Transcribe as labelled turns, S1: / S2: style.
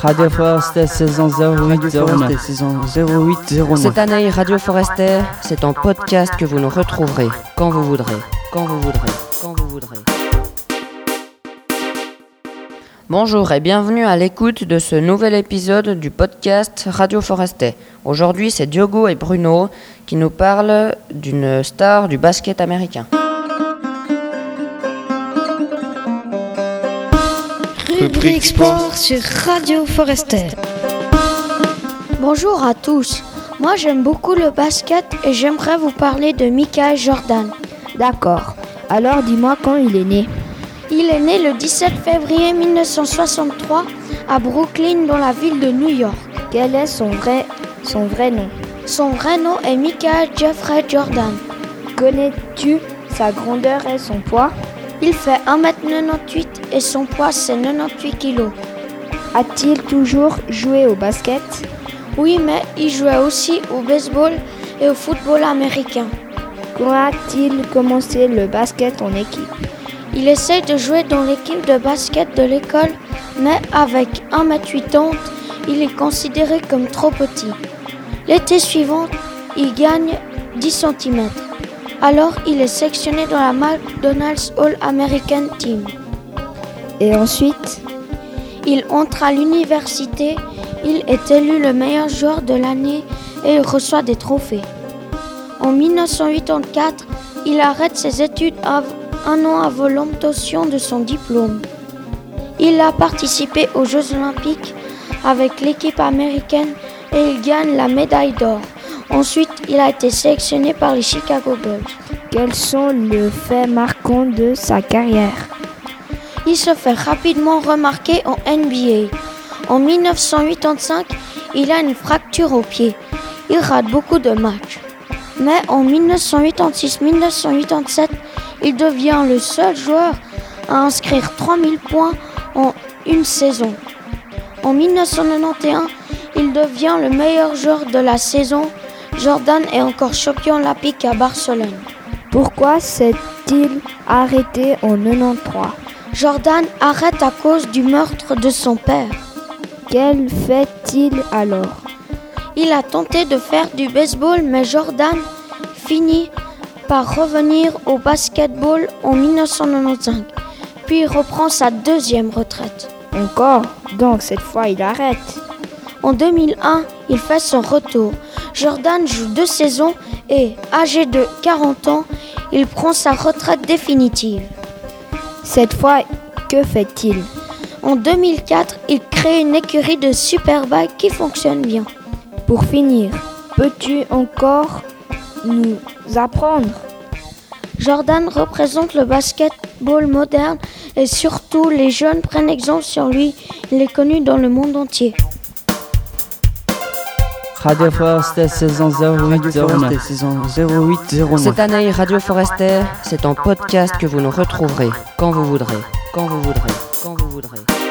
S1: Radio Forest saison 0809.
S2: saison 0809.
S3: Cette année, Radio Forester, c'est en podcast que vous nous retrouverez quand vous voudrez, quand vous voudrez, quand vous voudrez. Bonjour et bienvenue à l'écoute de ce nouvel épisode du podcast Radio Forester. Aujourd'hui, c'est Diogo et Bruno qui nous parlent d'une star du basket américain.
S4: Rubrique sport sur Radio Forester.
S5: Bonjour à tous. Moi j'aime beaucoup le basket et j'aimerais vous parler de Michael Jordan.
S6: D'accord. Alors dis-moi quand il est né.
S5: Il est né le 17 février 1963 à Brooklyn dans la ville de New York.
S6: Quel est son vrai, son vrai nom?
S5: Son vrai nom est Michael Jeffrey Jordan.
S6: Connais-tu sa grandeur et son poids?
S5: Il fait 1m98 et son poids c'est 98 kg.
S6: A-t-il toujours joué au basket?
S5: Oui, mais il jouait aussi au baseball et au football américain.
S6: Quand a-t-il commencé le basket en équipe?
S5: Il essaie de jouer dans l'équipe de basket de l'école, mais avec 1m80, il est considéré comme trop petit. L'été suivant, il gagne 10 cm. Alors, il est sectionné dans la McDonald's All-American Team.
S6: Et ensuite?
S5: Il entre à l'université, il est élu le meilleur joueur de l'année et il reçoit des trophées. En 1984, il arrête ses études un an avant l'obtention de son diplôme. Il a participé aux Jeux olympiques avec l'équipe américaine et il gagne la médaille d'or. Ensuite, il a été sélectionné par les Chicago Bulls.
S6: Quels sont les faits marquants de sa carrière?
S5: Il se fait rapidement remarquer en NBA. En 1985, il a une fracture au pied. Il rate beaucoup de matchs. Mais en 1986-1987, il devient le seul joueur à inscrire 3000 points en une saison. En 1991, il devient le meilleur joueur de la saison. Jordan est encore champion olympique à Barcelone.
S6: Pourquoi s'est-il arrêté en 93
S5: Jordan arrête à cause du meurtre de son père.
S6: Quel fait-il alors?
S5: Il a tenté de faire du baseball, mais Jordan finit par revenir au basketball en 1995, puis il reprend sa deuxième retraite.
S6: Encore? Donc cette fois il arrête.
S5: En 2001, il fait son retour. Jordan joue deux saisons et, âgé de 40 ans, il prend sa retraite définitive.
S6: Cette fois, que fait-il?
S5: En 2004, il crée une écurie de superbike qui fonctionne bien.
S6: Pour finir, peux-tu encore nous apprendre?
S5: Jordan représente le basketball moderne et surtout les jeunes prennent exemple sur lui. Il est connu dans le monde entier.
S1: Radio Forest saison 0809.
S2: saison 0809.
S3: Cette année, Radio Forester, c'est en podcast que vous nous retrouverez quand vous voudrez, quand vous voudrez, quand vous voudrez.